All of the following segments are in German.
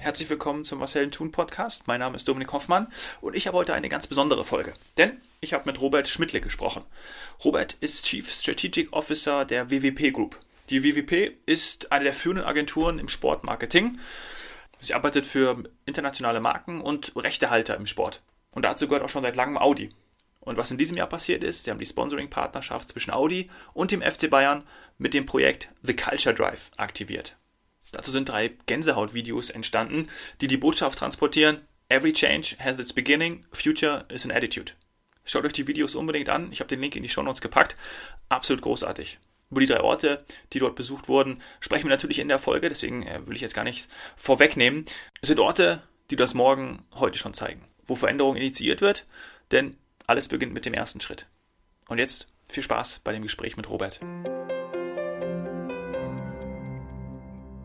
herzlich willkommen zum Marcel Thun Podcast. Mein Name ist Dominik Hoffmann und ich habe heute eine ganz besondere Folge, denn ich habe mit Robert Schmidtle gesprochen. Robert ist Chief Strategic Officer der WWP Group. Die WWP ist eine der führenden Agenturen im Sportmarketing. Sie arbeitet für internationale Marken und Rechtehalter im Sport. Und dazu gehört auch schon seit langem Audi. Und was in diesem Jahr passiert ist, sie haben die Sponsoring-Partnerschaft zwischen Audi und dem FC Bayern mit dem Projekt The Culture Drive aktiviert. Dazu sind drei Gänsehaut-Videos entstanden, die die Botschaft transportieren: Every change has its beginning, future is an attitude. Schaut euch die Videos unbedingt an. Ich habe den Link in die Show Notes gepackt. Absolut großartig. Über die drei Orte, die dort besucht wurden, sprechen wir natürlich in der Folge, deswegen äh, will ich jetzt gar nichts vorwegnehmen. Es sind Orte, die das Morgen heute schon zeigen, wo Veränderung initiiert wird, denn alles beginnt mit dem ersten Schritt. Und jetzt viel Spaß bei dem Gespräch mit Robert.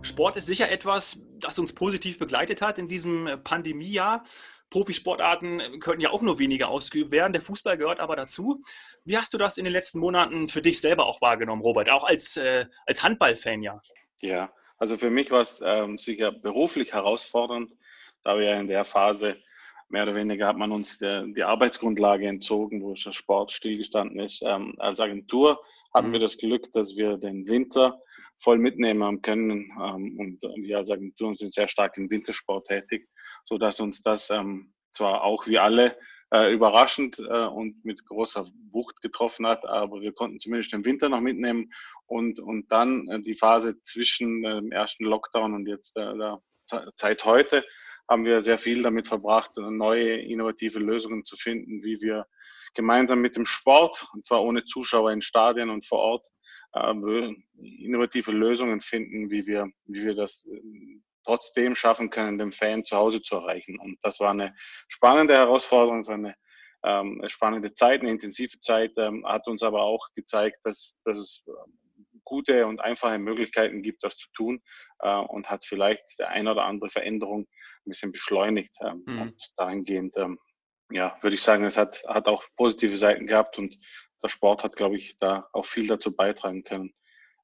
Sport ist sicher etwas, das uns positiv begleitet hat in diesem äh, Pandemiejahr. Profisportarten äh, könnten ja auch nur weniger ausgeübt werden. Der Fußball gehört aber dazu. Wie hast du das in den letzten Monaten für dich selber auch wahrgenommen, Robert? Auch als, äh, als Handballfan, ja. Ja, also für mich war es ähm, sicher beruflich herausfordernd, da wir ja in der Phase mehr oder weniger hat man uns der, die Arbeitsgrundlage entzogen, wo der Sport stillgestanden ist. Ähm, als Agentur mhm. wir das Glück, dass wir den Winter voll mitnehmen können. Ähm, und wir als Agentur sind sehr stark im Wintersport tätig, so dass uns das ähm, zwar auch wie alle äh, überraschend äh, und mit großer Wucht getroffen hat, aber wir konnten zumindest den Winter noch mitnehmen und, und dann äh, die Phase zwischen äh, dem ersten Lockdown und jetzt äh, der Zeit heute haben wir sehr viel damit verbracht, neue innovative Lösungen zu finden, wie wir gemeinsam mit dem Sport, und zwar ohne Zuschauer in Stadien und vor Ort, äh, innovative Lösungen finden, wie wir, wie wir das äh, trotzdem schaffen können, den Fan zu Hause zu erreichen. Und das war eine spannende Herausforderung, so eine ähm, spannende Zeit, eine intensive Zeit, ähm, hat uns aber auch gezeigt, dass, dass es ähm, gute und einfache Möglichkeiten gibt, das zu tun äh, und hat vielleicht der eine oder andere Veränderung ein bisschen beschleunigt. Ähm, mhm. Und dahingehend, ähm, ja, würde ich sagen, es hat, hat auch positive Seiten gehabt und der Sport hat, glaube ich, da auch viel dazu beitragen können,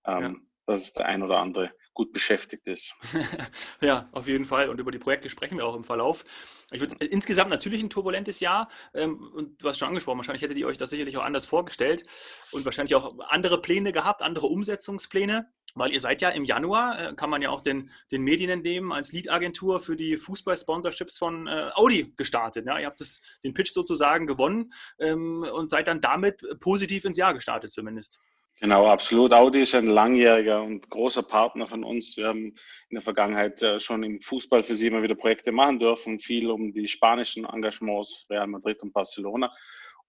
ähm, ja. dass der ein oder andere gut beschäftigt ist. ja, auf jeden Fall. Und über die Projekte sprechen wir auch im Verlauf. Ich würde äh, insgesamt natürlich ein turbulentes Jahr. Ähm, und du hast schon angesprochen, wahrscheinlich hättet ihr euch das sicherlich auch anders vorgestellt und wahrscheinlich auch andere Pläne gehabt, andere Umsetzungspläne. Weil ihr seid ja im Januar, äh, kann man ja auch den, den Medien entnehmen, als Lead-Agentur für die Fußball-Sponsorships von äh, Audi gestartet. Ja? Ihr habt das, den Pitch sozusagen gewonnen ähm, und seid dann damit positiv ins Jahr gestartet zumindest. Genau, absolut. Audi ist ein langjähriger und großer Partner von uns. Wir haben in der Vergangenheit äh, schon im Fußball für sie immer wieder Projekte machen dürfen, viel um die spanischen Engagements Real Madrid und Barcelona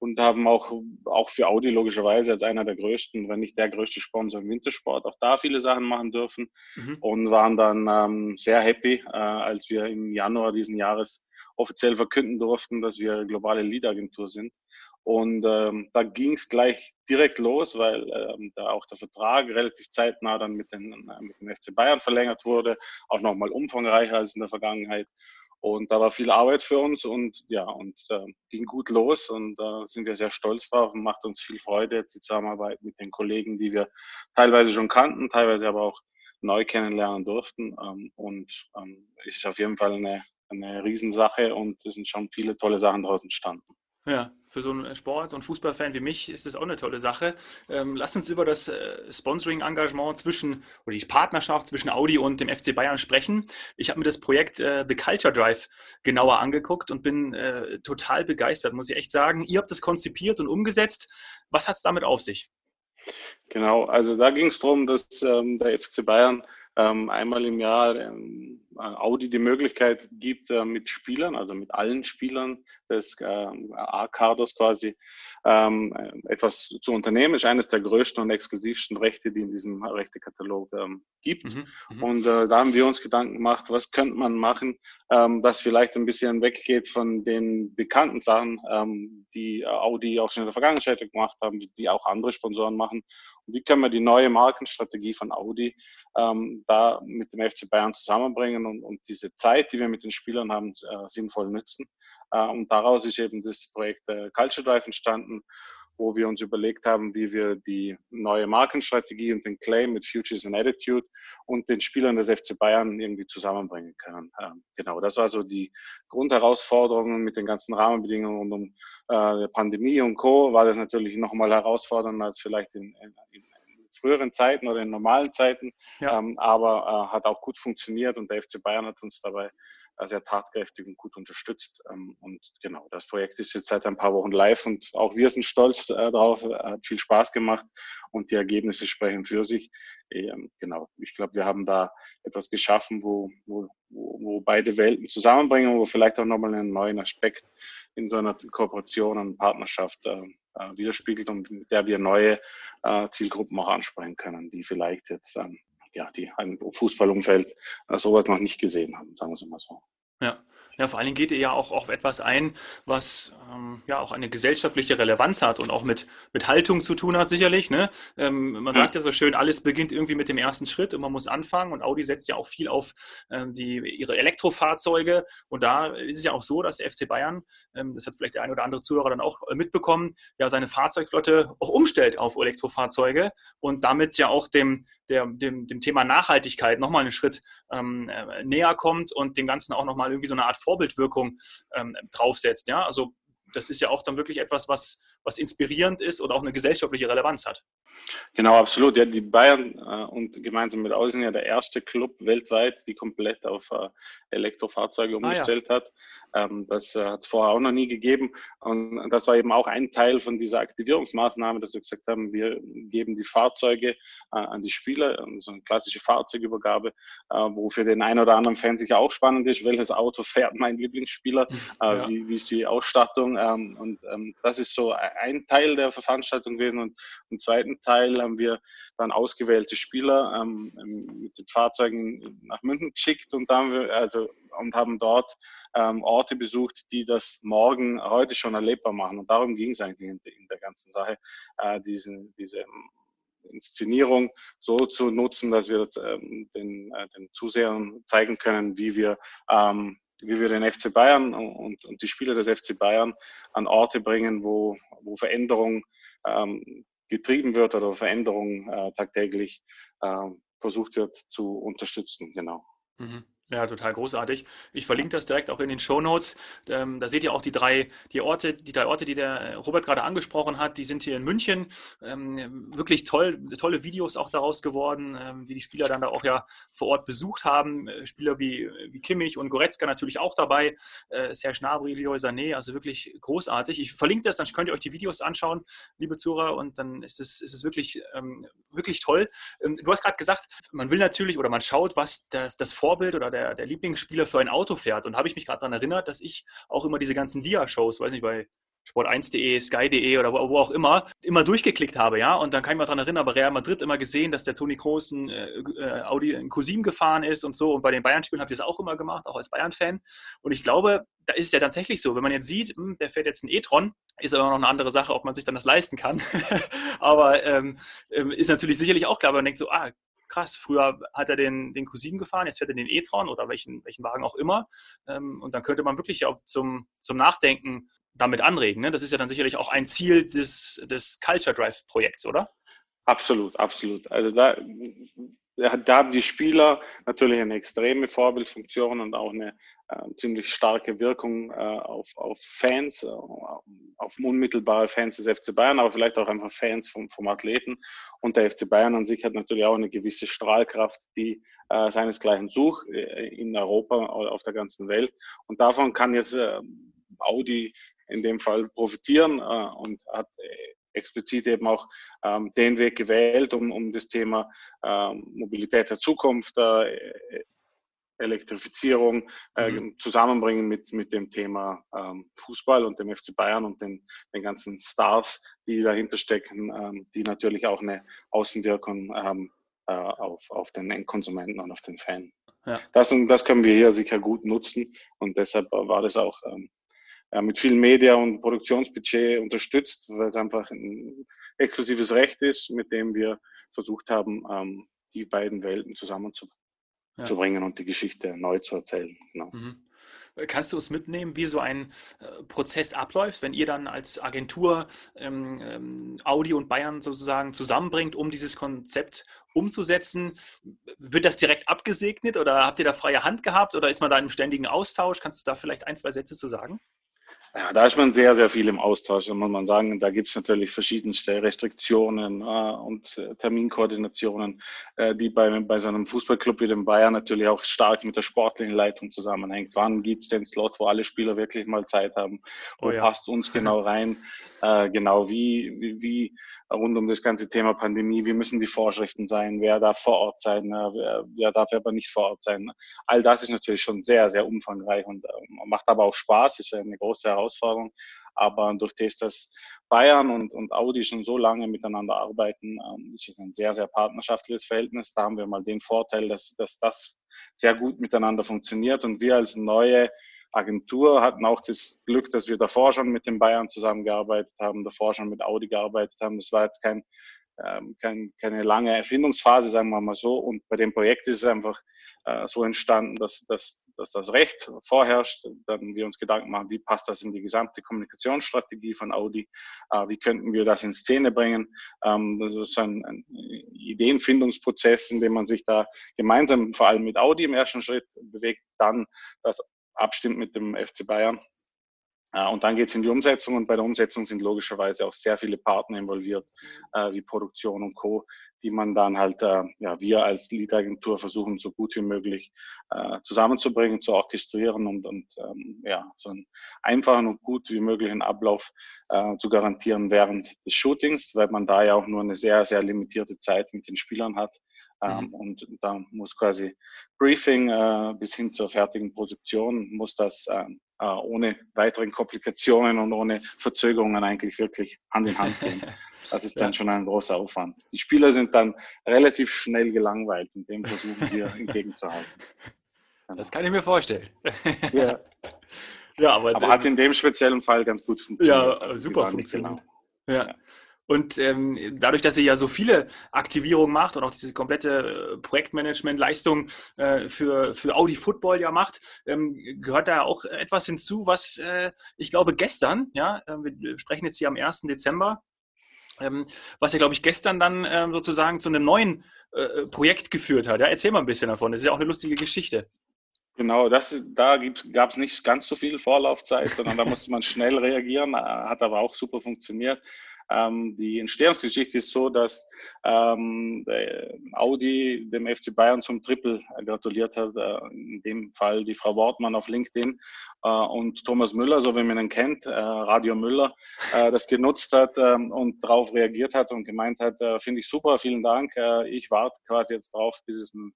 und haben auch, auch für Audi logischerweise als einer der größten, wenn nicht der größte Sponsor im Wintersport, auch da viele Sachen machen dürfen mhm. und waren dann ähm, sehr happy, äh, als wir im Januar diesen Jahres offiziell verkünden durften, dass wir globale Lead-Agentur sind und ähm, da ging es gleich direkt los, weil ähm, da auch der Vertrag relativ zeitnah dann mit, den, äh, mit dem FC Bayern verlängert wurde, auch nochmal umfangreicher als in der Vergangenheit. Und da war viel Arbeit für uns und ja, und äh, ging gut los und da äh, sind wir sehr stolz drauf und macht uns viel Freude jetzt die Zusammenarbeit mit den Kollegen, die wir teilweise schon kannten, teilweise aber auch neu kennenlernen durften. Ähm, und ähm, ist auf jeden Fall eine, eine Riesensache und es sind schon viele tolle Sachen daraus entstanden. Ja, für so einen Sport, einen Fußballfan wie mich ist das auch eine tolle Sache. Ähm, lass uns über das äh, Sponsoring-Engagement zwischen oder die Partnerschaft zwischen Audi und dem FC Bayern sprechen. Ich habe mir das Projekt äh, The Culture Drive genauer angeguckt und bin äh, total begeistert, muss ich echt sagen. Ihr habt das konzipiert und umgesetzt. Was hat es damit auf sich? Genau, also da ging es darum, dass ähm, der FC Bayern ähm, einmal im Jahr ähm, Audi die Möglichkeit gibt, äh, mit Spielern, also mit allen Spielern des äh, A-Kaders quasi, ähm, etwas zu unternehmen. Ist eines der größten und exklusivsten Rechte, die in diesem Rechtekatalog ähm, gibt. Mhm, mhm, und äh, da haben wir uns Gedanken gemacht, was könnte man machen, ähm, das vielleicht ein bisschen weggeht von den bekannten Sachen, ähm, die Audi auch schon in der Vergangenheit gemacht haben, die, die auch andere Sponsoren machen. Und wie können wir die neue Markenstrategie von Audi ähm, da mit dem FC Bayern zusammenbringen und, und diese Zeit, die wir mit den Spielern haben, äh, sinnvoll nutzen. Äh, und daraus ist eben das Projekt äh, Culture Drive entstanden. wo wir uns überlegt haben, wie wir die neue Markenstrategie und den Claim mit Futures and Attitude und den Spielern des FC Bayern irgendwie zusammenbringen können. Ähm, genau, das war so die Grundherausforderung mit den ganzen Rahmenbedingungen rund um äh, Pandemie und Co. war das natürlich nochmal herausfordernder als vielleicht in, in, in früheren Zeiten oder in normalen Zeiten, ja. ähm, aber äh, hat auch gut funktioniert und der FC Bayern hat uns dabei äh, sehr tatkräftig und gut unterstützt. Ähm, und genau, das Projekt ist jetzt seit ein paar Wochen live und auch wir sind stolz äh, drauf, hat viel Spaß gemacht und die Ergebnisse sprechen für sich. Ähm, genau, ich glaube, wir haben da etwas geschaffen, wo, wo, wo beide Welten zusammenbringen, wo vielleicht auch nochmal einen neuen Aspekt in so einer Kooperation und Partnerschaft äh, widerspiegelt und mit der wir neue äh, Zielgruppen auch ansprechen können, die vielleicht jetzt ähm, ja, die im Fußballumfeld äh, sowas noch nicht gesehen haben, sagen wir es mal so. Ja. Ja, vor allen Dingen geht ihr ja auch auf etwas ein, was ähm, ja auch eine gesellschaftliche Relevanz hat und auch mit, mit Haltung zu tun hat, sicherlich. Ne? Ähm, man sagt ja so schön, alles beginnt irgendwie mit dem ersten Schritt und man muss anfangen. Und Audi setzt ja auch viel auf ähm, die, ihre Elektrofahrzeuge. Und da ist es ja auch so, dass der FC Bayern, ähm, das hat vielleicht der eine oder andere Zuhörer dann auch äh, mitbekommen, ja seine Fahrzeugflotte auch umstellt auf Elektrofahrzeuge und damit ja auch dem, der, dem, dem Thema Nachhaltigkeit nochmal einen Schritt ähm, äh, näher kommt und dem Ganzen auch nochmal irgendwie so eine Art Vorbildwirkung ähm, draufsetzt. Ja? Also das ist ja auch dann wirklich etwas, was, was inspirierend ist und auch eine gesellschaftliche Relevanz hat. Genau, absolut. Ja, die Bayern äh, und gemeinsam mit Außen ja der erste Club weltweit, die komplett auf äh, Elektrofahrzeuge umgestellt ah, ja. hat. Ähm, das äh, hat es vorher auch noch nie gegeben. Und das war eben auch ein Teil von dieser Aktivierungsmaßnahme, dass wir gesagt haben, wir geben die Fahrzeuge äh, an die Spieler, so eine klassische Fahrzeugübergabe, äh, wo für den einen oder anderen Fan sicher auch spannend ist, welches Auto fährt mein Lieblingsspieler, äh, ja. wie, wie, ist die Ausstattung. Ähm, und ähm, das ist so ein Teil der Veranstaltung gewesen. Und im zweiten Teil haben wir dann ausgewählte Spieler ähm, mit den Fahrzeugen nach München geschickt und, dann wir, also, und haben dort ähm, Orte besucht, die das morgen heute schon erlebbar machen. Und darum ging es eigentlich in, in, der ganzen Sache, äh, diesen, diese ähm, Inszenierung so zu nutzen, dass wir ähm, den, äh, den Zusehern zeigen können, wie wir ähm, wie wir den FC Bayern und, und die Spieler des FC Bayern an Orte bringen, wo, wo Veränderung ähm, getrieben wird oder Veränderung äh, tagtäglich äh, versucht wird zu unterstützen. Genau. Mhm. Ja, total großartig. Ich verlinke das direkt auch in den Show Notes. Ähm, da seht ihr auch die drei, die Orte, die drei Orte, die der Robert gerade angesprochen hat. Die sind hier in München. Ähm, wirklich toll, tolle Videos auch daraus geworden, ähm, die die Spieler dann da auch ja vor Ort besucht haben. Äh, Spieler wie, wie Kimmich und Goretzka natürlich auch dabei. Äh, Serge Gnabry, Leroy Sané, also wirklich großartig. Ich verlinke das, dann könnt ihr euch die Videos anschauen, liebe Zuhörer, und dann ist es, ist es wirklich, ähm, wirklich toll. Ähm, du hast gerade gesagt, man will natürlich oder man schaut, was das, das Vorbild oder der der, der Lieblingsspieler für ein Auto fährt. Und habe ich mich gerade daran erinnert, dass ich auch immer diese ganzen Dia-Shows, weiß nicht, bei Sport1.de, Sky.de oder wo, wo, auch immer, immer durchgeklickt habe, ja. Und dann kann ich mich daran erinnern, bei Real Madrid immer gesehen, dass der Toni Kroos ein äh, äh Audi ein Cousin gefahren ist und so. Und bei den Bayern-Spielen habe ich das auch immer gemacht, auch als Bayern-Fan. Und ich glaube, da ist es ja tatsächlich so, wenn man jetzt sieht, hm, der fährt jetzt ein e-tron, ist aber noch eine andere Sache, ob man sich dann das leisten kann. aber ähm, ähm, ist natürlich sicherlich auch klar, wenn man denkt so, ah, krass, früher hat er den, den Cousin gefahren, jetzt fährt er den e-tron oder welchen, welchen Wagen auch immer. Ähm, und dann könnte man wirklich auch zum, zum Nachdenken damit anregen. Ne? Das ist ja dann sicherlich auch ein Ziel des, des Culture Drive Projekts, oder? Absolut, absolut. Also da, da haben die Spieler natürlich eine extreme Vorbildfunktion und auch eine ziemlich starke Wirkung äh, auf, auf Fans, äh, auf unmittelbare Fans des FC Bayern, aber vielleicht auch einfach Fans vom, vom Athleten. Und der FC Bayern an sich hat natürlich auch eine gewisse Strahlkraft, die äh, seinesgleichen sucht äh, in Europa, auf der ganzen Welt. Und davon kann jetzt äh, Audi in dem Fall profitieren und hat explizit eben auch ähm, den Weg gewählt, um, um das Thema ähm, Mobilität der Zukunft, äh, Elektrifizierung äh, mhm. zusammenbringen mit, mit dem Thema ähm, Fußball und dem FC Bayern und den, den ganzen Stars, die dahinter stecken, ähm, die natürlich auch eine Außenwirkung haben äh, auf, auf den Endkonsumenten und auf den Fan. Ja. Das, das können wir hier sicher gut nutzen und deshalb war das auch ähm, mit viel Media- und Produktionsbudget unterstützt, weil es einfach ein exklusives Recht ist, mit dem wir versucht haben, ähm, die beiden Welten zusammenzubringen ja. zu bringen und die Geschichte neu zu erzählen. Genau. Mhm. Kannst du uns mitnehmen, wie so ein äh, Prozess abläuft, wenn ihr dann als Agentur ähm, ähm, Audi und Bayern sozusagen zusammenbringt, um dieses Konzept umzusetzen? Wird das direkt abgesegnet oder habt ihr da freie Hand gehabt oder ist man da im ständigen Austausch? Kannst du da vielleicht ein, zwei Sätze zu sagen? Ja, da ist man sehr, sehr viel im Austausch, muss man sagen. Da gibt es natürlich verschiedenste Restriktionen äh, und äh, Terminkoordinationen, äh, die bei, bei so einem Fußballclub wie dem Bayern natürlich auch stark mit der sportlichen Leitung zusammenhängt. Wann gibt es den Slot, wo alle Spieler wirklich mal Zeit haben? Wo oh ja. passt uns genau rein? Äh, genau wie, wie, wie rund um das ganze Thema Pandemie, wie müssen die Vorschriften sein, wer darf vor Ort sein, äh, wer, wer darf aber nicht vor Ort sein. All das ist natürlich schon sehr, sehr umfangreich und äh, macht aber auch Spaß, ist eine große Herausforderung. Aber durch das, dass Bayern und, und Audi schon so lange miteinander arbeiten, ähm, ist es ein sehr, sehr partnerschaftliches Verhältnis. Da haben wir mal den Vorteil, dass, dass das sehr gut miteinander funktioniert und wir als neue Agentur hatten auch das Glück, dass wir davor schon mit den Bayern zusammengearbeitet haben, davor schon mit Audi gearbeitet haben. Das war jetzt kein, ähm, kein, keine lange Erfindungsphase, sagen wir mal so. Und bei dem Projekt ist es einfach äh, so entstanden, dass, dass, dass das Recht vorherrscht. Dann wir uns Gedanken machen, wie passt das in die gesamte Kommunikationsstrategie von Audi? Äh, wie könnten wir das in Szene bringen? Ähm, das ist ein, ein Ideenfindungsprozess, in dem man sich da gemeinsam, vor allem mit Audi im ersten Schritt bewegt, dann das abstimmt mit dem FC Bayern. Äh, und dann geht es in die Umsetzung und bei der Umsetzung sind logischerweise auch sehr viele Partner involviert, äh, wie Produktion und Co., die man dann halt, äh, ja, wir als Lead-Agentur versuchen, so gut wie möglich zusammenzubringen, zu orchestrieren und, und ähm, ja, so einen einfachen und gut wie möglichen Ablauf zu garantieren während des Shootings, weil man da ja auch nur eine sehr, sehr limitierte Zeit mit den Spielern hat. Ähm, mhm. Und da muss quasi Briefing äh, bis hin zur fertigen Produktion, muss das äh, äh, ohne weiteren Komplikationen und ohne Verzögerungen eigentlich wirklich Hand in Hand gehen. Das ist dann ja. schon ein großer Aufwand. Die Spieler sind dann relativ schnell gelangweilt und dem versuchen wir entgegenzuhalten. Genau. Das kann ich mir vorstellen. Ja. ja aber, aber hat in dem speziellen Fall ganz gut funktioniert. Ja, also super funktioniert. Genau. Ja. ja. Und ähm, dadurch, dass ihr ja so viele Aktivierungen macht und auch diese komplette äh, Projektmanagement-Leistung äh, für, für Audi Football ja macht, ähm, gehört da auch etwas hinzu, was äh, ich glaube gestern, ja, äh, wir sprechen jetzt hier am 1. Dezember, ähm, was ja, glaube ich, gestern dann ähm, sozusagen zu einem neuen äh, Projekt geführt hat. Ja, erzähl mal ein bisschen davon. Das ist ja auch eine lustige Geschichte. Genau, das, da gab es nicht ganz so viel Vorlaufzeit, sondern da musste man schnell reagieren, hat aber auch super funktioniert. Ähm, die Entstehungsgeschichte ist so, dass ähm, Audi dem FC Bayern zum Triple gratuliert hat, äh, in dem Fall die Frau Wortmann auf LinkedIn äh, und Thomas Müller, so wie man ihn kennt, äh, Radio Müller, äh, das genutzt hat ähm, und darauf reagiert hat und gemeint hat, äh, finde ich super, vielen Dank, äh, ich warte quasi jetzt drauf, bis es ein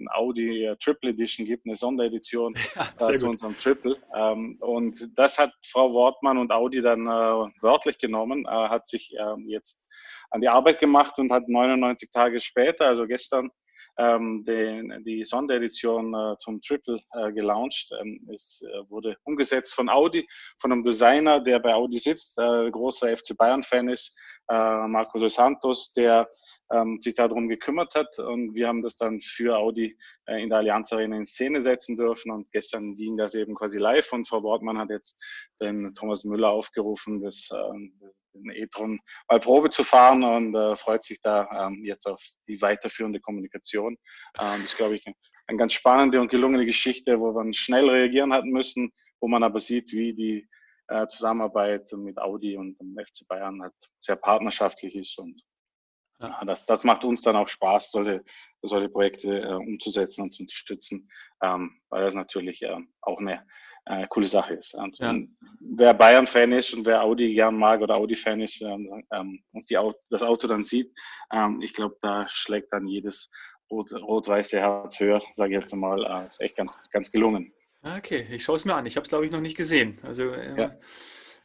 ein Audi äh, Triple Edition gibt, eine Sonderedition ja, äh, zu unserem Triple. Ähm, und das hat Frau Wortmann und Audi dann äh, wörtlich genommen, äh, hat sich ähm, jetzt an die Arbeit gemacht und hat 99 Tage später, also gestern, ähm, den, die Sonderedition äh, zum Triple äh, gelauncht. Ähm, es äh, wurde umgesetzt von Audi, von einem Designer, der bei Audi sitzt, äh, großer FC Bayern-Fan ist, äh, Marco De Santos, der ähm, sich darum gekümmert hat. Und wir haben das dann für Audi äh, in der Allianz Arena in Szene setzen dürfen. Und gestern ging das eben quasi live. Und Frau Wortmann hat jetzt den Thomas Müller aufgerufen, das, äh, den e-tron mal Probe zu fahren und äh, freut sich da ähm, jetzt auf die weiterführende Kommunikation. Ähm, das glaube ich, eine ganz spannende und gelungene Geschichte, wo man schnell reagieren hat müssen, wo man aber sieht, wie die äh, Zusammenarbeit mit Audi und dem FC Bayern halt sehr partnerschaftlich ist und ja, das, das macht uns dann auch Spaß, solche, solche Projekte äh, umzusetzen und zu unterstützen, ähm, weil das natürlich äh, auch eine äh, coole Sache ist. Und, ja. wer Bayern-Fan ist und wer Audi gern mag oder Audi-Fan ist ähm, ähm, und die, das Auto dann sieht, ähm, ich glaube, da schlägt dann jedes rot-weiße Herz höher, sage ich jetzt mal. Äh, ist echt ganz, ganz gelungen. Okay, ich schaue es mir an. Ich habe es, glaube ich, noch nicht gesehen. Also äh, ja.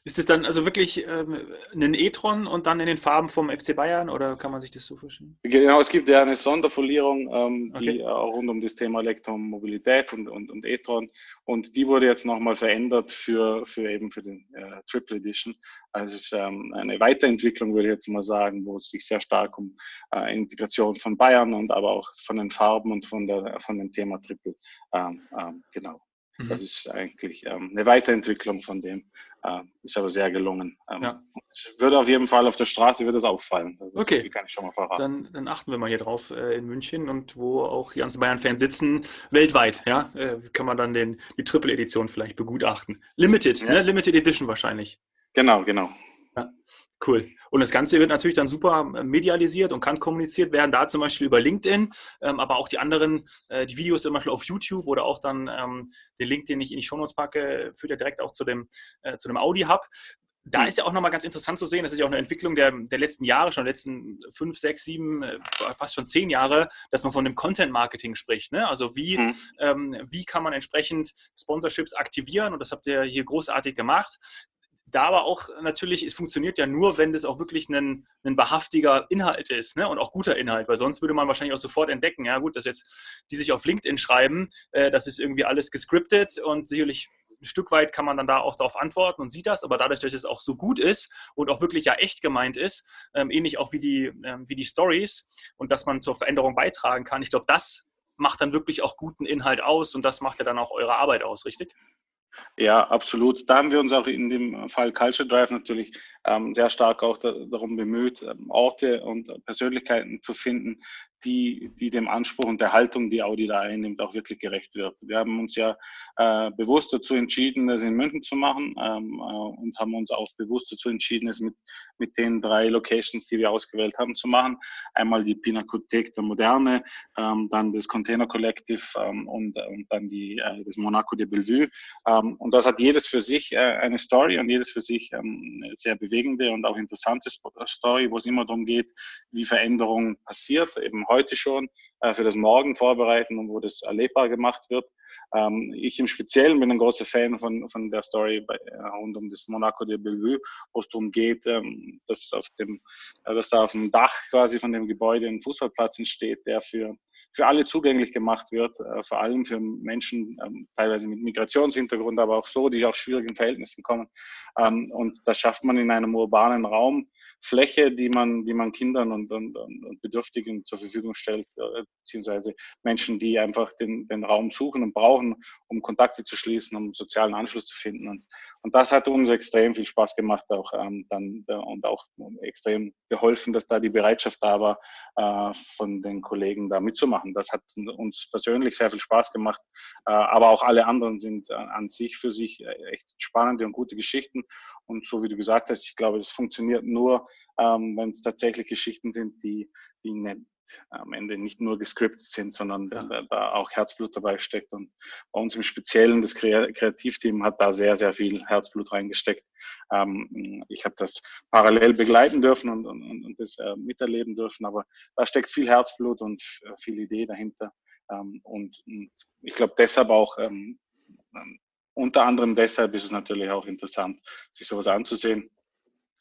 Ist es dann also wirklich ähm, ein e-tron und dann in den Farben vom FC Bayern oder kann man sich das so vorstellen? Genau, es gibt ja eine Sonderfolierung, ähm, okay. die auch rund um das Thema Elektromobilität und, und, und e-tron und die wurde jetzt nochmal verändert für, für eben für den äh, Triple Edition. Also es ist ähm, eine Weiterentwicklung, würde ich jetzt mal sagen, wo es sich sehr stark um äh, Integration von Bayern und aber auch von den Farben und von, der, von dem Thema Triple ähm, ähm, genau Mhm. Das ist eigentlich ähm, eine Weiterentwicklung von dem. Äh, ist aber sehr gelungen. Ähm, ja. Würde auf jeden Fall auf der Straße wird es auffallen. Das okay. kann ich schon mal verraten. Dann, dann, achten wir mal hier drauf äh, in München und wo auch die ganzen Bayern-Fans sitzen, weltweit, ja, äh, kann man dann den, die Triple-Edition vielleicht begutachten. Limited, ja. ne? Limited Edition wahrscheinlich. Genau, genau. Ja, cool. Und das Ganze wird natürlich dann super äh, medialisiert und kann kommuniziert werden, da zum Beispiel über LinkedIn, ähm, aber auch die anderen, äh, die Videos zum Beispiel auf YouTube oder auch dann ähm, den Link, den ich in die Shownotes packe, führt ja direkt auch zu dem, äh, zu dem Audi-Hub. Da hm. ist ja auch nochmal ganz interessant zu sehen, das ist ja auch eine Entwicklung der, der letzten Jahre, schon der letzten fünf, sechs, sieben, äh, fast schon zehn Jahre, dass man von dem Content-Marketing spricht. Ne? Also wie, mhm. ähm, wie kann man entsprechend Sponsorships aktivieren und das habt ihr hier großartig gemacht da aber auch natürlich, es funktioniert ja nur, wenn das auch wirklich ein, ein wahrhaftiger Inhalt ist ne? und auch guter Inhalt, weil sonst würde man wahrscheinlich auch sofort entdecken, ja gut, dass jetzt die sich auf LinkedIn schreiben, äh, das ist irgendwie alles gescriptet und sicherlich ein Stück weit kann man dann da auch darauf antworten und sieht das, aber dadurch, dass es auch so gut ist und auch wirklich ja echt gemeint ist, ähm, ähnlich auch wie die, ähm, wie die Stories und dass man zur Veränderung beitragen kann, ich glaube, das macht dann wirklich auch guten Inhalt aus und das macht ja dann auch eure Arbeit aus, richtig? Ja, absolut. Da haben wir uns auch in dem Fall Culture Drive natürlich ähm, sehr stark auch da, darum bemüht, ähm, Orte und Persönlichkeiten zu finden, die, die dem Anspruch und der Haltung, die Audi da einnimmt, auch wirklich gerecht wird. Wir haben uns ja äh, bewusst dazu entschieden, das in München zu machen ähm, äh, und haben uns auch bewusst dazu entschieden, es mit, mit den drei Locations, die wir ausgewählt haben, zu machen. Einmal die Pinakothek der Moderne, ähm, dann das Container Collective ähm, und, und dann die, äh, das Monaco de Bellevue. Ähm, und das hat jedes für sich äh, eine Story und jedes für sich ähm, sehr bewegende und auch interessante Story, wo es immer darum geht, wie Veränderung passiert, eben heute schon äh, für das Morgen vorbereiten und wo das erlebbar gemacht wird. Ähm, ich im Speziellen bin ein großer Fan von, von der Story bei, äh, rund um das Monaco de Bellevue, wo es darum geht, ähm, dass, auf dem, äh, dass da auf dem Dach quasi von dem Gebäude ein Fußballplatz entsteht, der für, für alle zugänglich gemacht wird, äh, vor allem für Menschen, ähm, teilweise mit Migrationshintergrund, aber auch so, die aus schwierigen Verhältnissen kommen. Ähm, und das schafft man in einem urbanen Raum, Fläche, die man, die man Kindern und, und, und Bedürftigen zur Verfügung stellt, äh, beziehungsweise Menschen, die einfach den, den Raum suchen und brauchen, um Kontakte zu schließen, um sozialen Anschluss zu finden. Und, und das hat uns extrem viel Spaß gemacht auch ähm, dann und auch extrem geholfen, dass da die Bereitschaft da war, äh, von den Kollegen da mitzumachen. Das hat uns persönlich sehr viel Spaß gemacht, äh, aber auch alle anderen sind äh, an sich für sich äh, echt spannende und gute Geschichten. Und so wie du gesagt hast, ich glaube, es funktioniert nur, ähm, wenn es tatsächlich Geschichten sind, die, die nicht, am Ende nicht nur gescriptet sind, sondern ja. da, da, auch Herzblut dabei steckt. Und bei uns im Speziellen, das Kreativteam hat da sehr, sehr viel Herzblut reingesteckt. Ähm, ich habe das parallel begleiten dürfen und, und, und das äh, miterleben dürfen, aber da steckt viel Herzblut und äh, viel Idee dahinter. Ähm, und, und, ich glaube deshalb auch ähm, unter anderem deshalb ist es natürlich auch interessant, sich sowas anzusehen.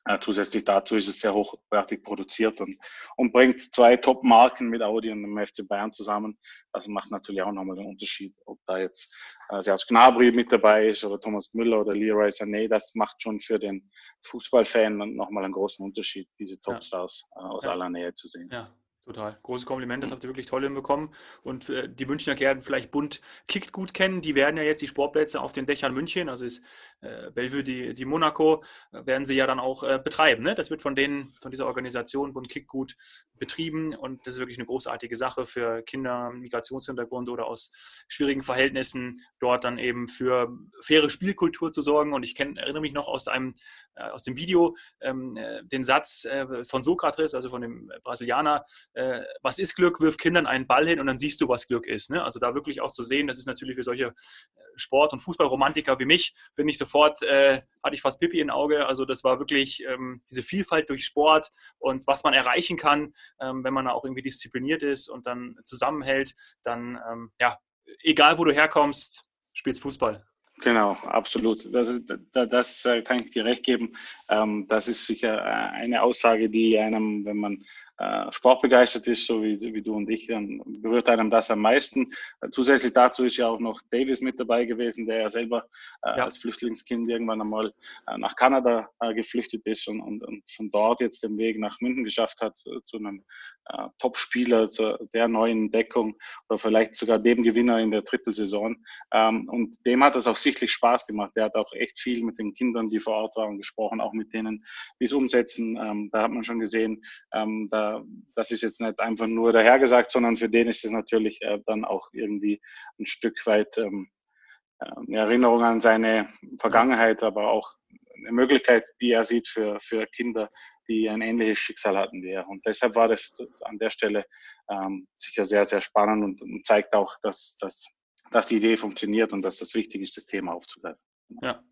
Äh, zusätzlich dazu ist es sehr hochwertig produziert und, und bringt zwei Top-Marken mit Audi und dem FC Bayern zusammen. Das macht natürlich auch nochmal den Unterschied, ob da jetzt äh, Serge Gnabry mit dabei ist oder Thomas Müller oder Leroy Sané. Das macht schon für den Fußballfan nochmal einen großen Unterschied, diese Topstars ja. äh, aus ja. aller Nähe zu sehen. Ja. Total. Großes Kompliment, das habt ihr wirklich toll hinbekommen. Und äh, die Münchner werden vielleicht bunt kickt gut kennen. Die werden ja jetzt die Sportplätze auf den Dächern München, also ist äh, Bellevue, die, die Monaco, äh, werden sie ja dann auch äh, betreiben. Ne? Das wird von denen, von dieser Organisation bunt kickt gut betrieben und das ist wirklich eine großartige Sache für Kinder, Migrationshintergrund oder aus schwierigen Verhältnissen, dort dann eben für faire Spielkultur zu sorgen. Und ich kenn, erinnere mich noch aus einem äh, aus dem Video ähm, äh, den Satz von Sokrates, also von dem Brasilianer, äh, was ist Glück, wirf Kindern einen Ball hin und dann siehst du, was Glück ist. Ne? Also da wirklich auch zu sehen, das ist natürlich für solche äh, Sport- und Fußballromantiker wie mich, bin ich sofort, äh, hatte ich fast Pipi im Auge. Also das war wirklich ähm, diese Vielfalt durch Sport und was man erreichen kann, ähm, wenn man auch irgendwie diszipliniert ist und dann zusammenhält, dann, ähm, ja, egal wo du herkommst, spielst Fußball. Genau, absolut. Das, das, das, äh, kann ich dir recht geben. Ähm, das ist sicher äh, eine Aussage, die einem, wenn man äh, sportbegeistert ist, so wie, wie du und ich, dann berührt einem das am meisten. Zusätzlich dazu ist ja auch noch Davis mit dabei gewesen, der ja selber ja. als Flüchtlingskind irgendwann einmal nach Kanada geflüchtet ist und, und, und, von dort jetzt den Weg nach München geschafft hat zu einem Top-Spieler, zu der neuen Deckung oder vielleicht sogar dem Gewinner in der Trippelsaison. Ähm, und dem hat es auch sichtlich Spaß gemacht. Der hat auch echt viel mit den Kindern, die vor Ort waren, gesprochen, auch mit denen, die es umsetzen. Ähm, da hat man schon gesehen, ähm, da das ist jetzt nicht einfach nur dahergesagt, sondern für den ist es natürlich äh, dann auch irgendwie ein Stück weit ähm, äh, eine Erinnerung an seine Vergangenheit, aber auch eine Möglichkeit, die er sieht für, für Kinder, die ein ähnliches Schicksal hatten wie er. Und deshalb war das an der Stelle ähm, sicher sehr, sehr spannend und, und zeigt auch, dass, dass, dass die Idee funktioniert und dass das wichtig ist, das Thema aufzugreifen. Ja.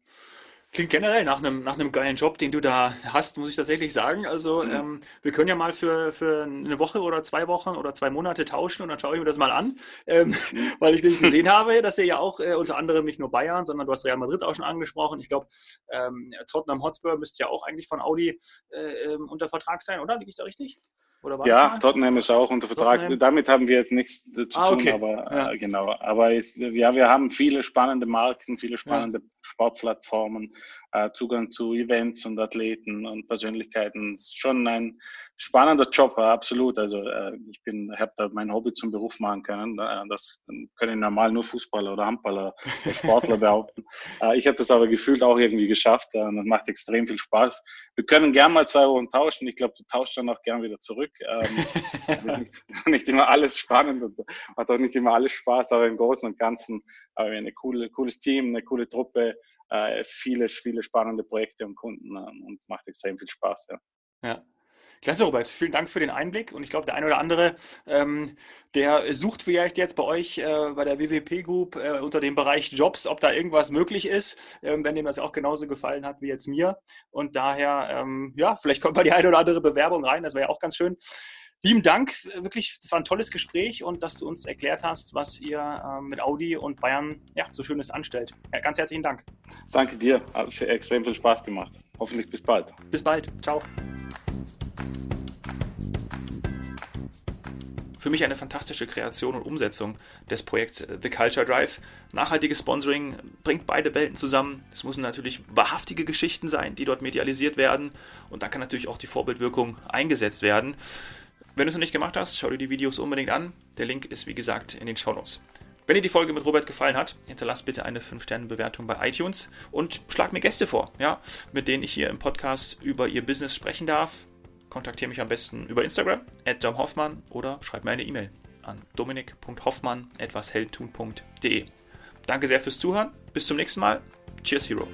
Klingt generell nach einem, nach einem geilen Job, den du da hast, muss ich tatsächlich sagen. Also, mhm. ähm, wir können ja mal für, für eine Woche oder zwei Wochen oder zwei Monate tauschen und dann schaue ich mir das mal an, ähm, mhm. weil ich nicht gesehen habe, dass ihr ja auch äh, unter anderem nicht nur Bayern, sondern du hast Real Madrid auch schon angesprochen. Ich glaube, ähm, Tottenham Hotspur müsste ja auch eigentlich von Audi äh, ähm, unter Vertrag sein, oder? Liege ich da richtig? Ja, Tottenham ist auch unter Vertrag. Tottenham? Damit haben wir jetzt nichts zu ah, tun, okay. aber ja. Äh, genau. Aber ist, ja, wir haben viele spannende Marken, viele spannende ja. Sportplattformen, äh, Zugang zu Events und Athleten und Persönlichkeiten. Ist schon ein spannender Job, absolut. Also äh, ich bin, habe da mein Hobby zum Beruf machen können. Äh, das können normal nur Fußballer oder Handballer oder Sportler behaupten. Äh, ich habe das aber gefühlt auch irgendwie geschafft. Äh, und das macht extrem viel Spaß. Wir können gern mal zwei Wochen tauschen. Ich glaube, du tauschst dann auch gern wieder zurück. Ähm, nicht, nicht, immer alles spannend und hat auch nicht immer alles Spaß, aber im Großen und Ganzen haben wir ein coole, cooles Team, eine coole Truppe, äh, viele, viele spannende Projekte und Kunden äh, und macht extrem viel Spaß. Ja. ja. Klasse, Robert. Vielen Dank für den Einblick. Und ich glaube, der eine oder andere, ähm, der sucht vielleicht jetzt bei euch äh, bei der WWP Group äh, unter dem Bereich Jobs, ob da irgendwas möglich ist, ähm, wenn dem das auch genauso gefallen hat wie jetzt mir. Und daher, ähm, ja, vielleicht kommt mal die eine oder andere Bewerbung rein. Das wäre ja auch ganz schön. Lieben Dank, wirklich, das war ein tolles Gespräch und dass du uns erklärt hast, was ihr äh, mit Audi und Bayern ja, so Schönes anstellt. Ja, ganz herzlichen Dank. Danke dir, hat extrem viel Spaß gemacht. Hoffentlich bis bald. Bis bald, ciao. für mich eine fantastische Kreation und Umsetzung des Projekts äh, The Culture Drive. Nachhaltiges Sponsoring bringt beide Welten zusammen. Es müssen natürlich wahrhaftige Geschichten sein, die dort medialisiert werden. Und da kann natürlich auch die Vorbildwirkung eingesetzt werden. Wenn du es noch nicht gemacht hast, schau dir die Videos unbedingt an. Der Link ist wie gesagt in den Shownotes. Wenn dir die Folge mit Robert gefallen hat, hinterlass bitte eine 5-Sterne-Bewertung bei iTunes und schlag mir Gäste vor, ja, mit denen ich hier im Podcast über ihr Business sprechen darf kontaktiere mich am besten über Instagram, at domhoffmann oder schreib mir eine E-Mail an dominik.hoffmann.etwashelltun.de. Danke sehr fürs Zuhören. Bis zum nächsten Mal. Cheers, Hero.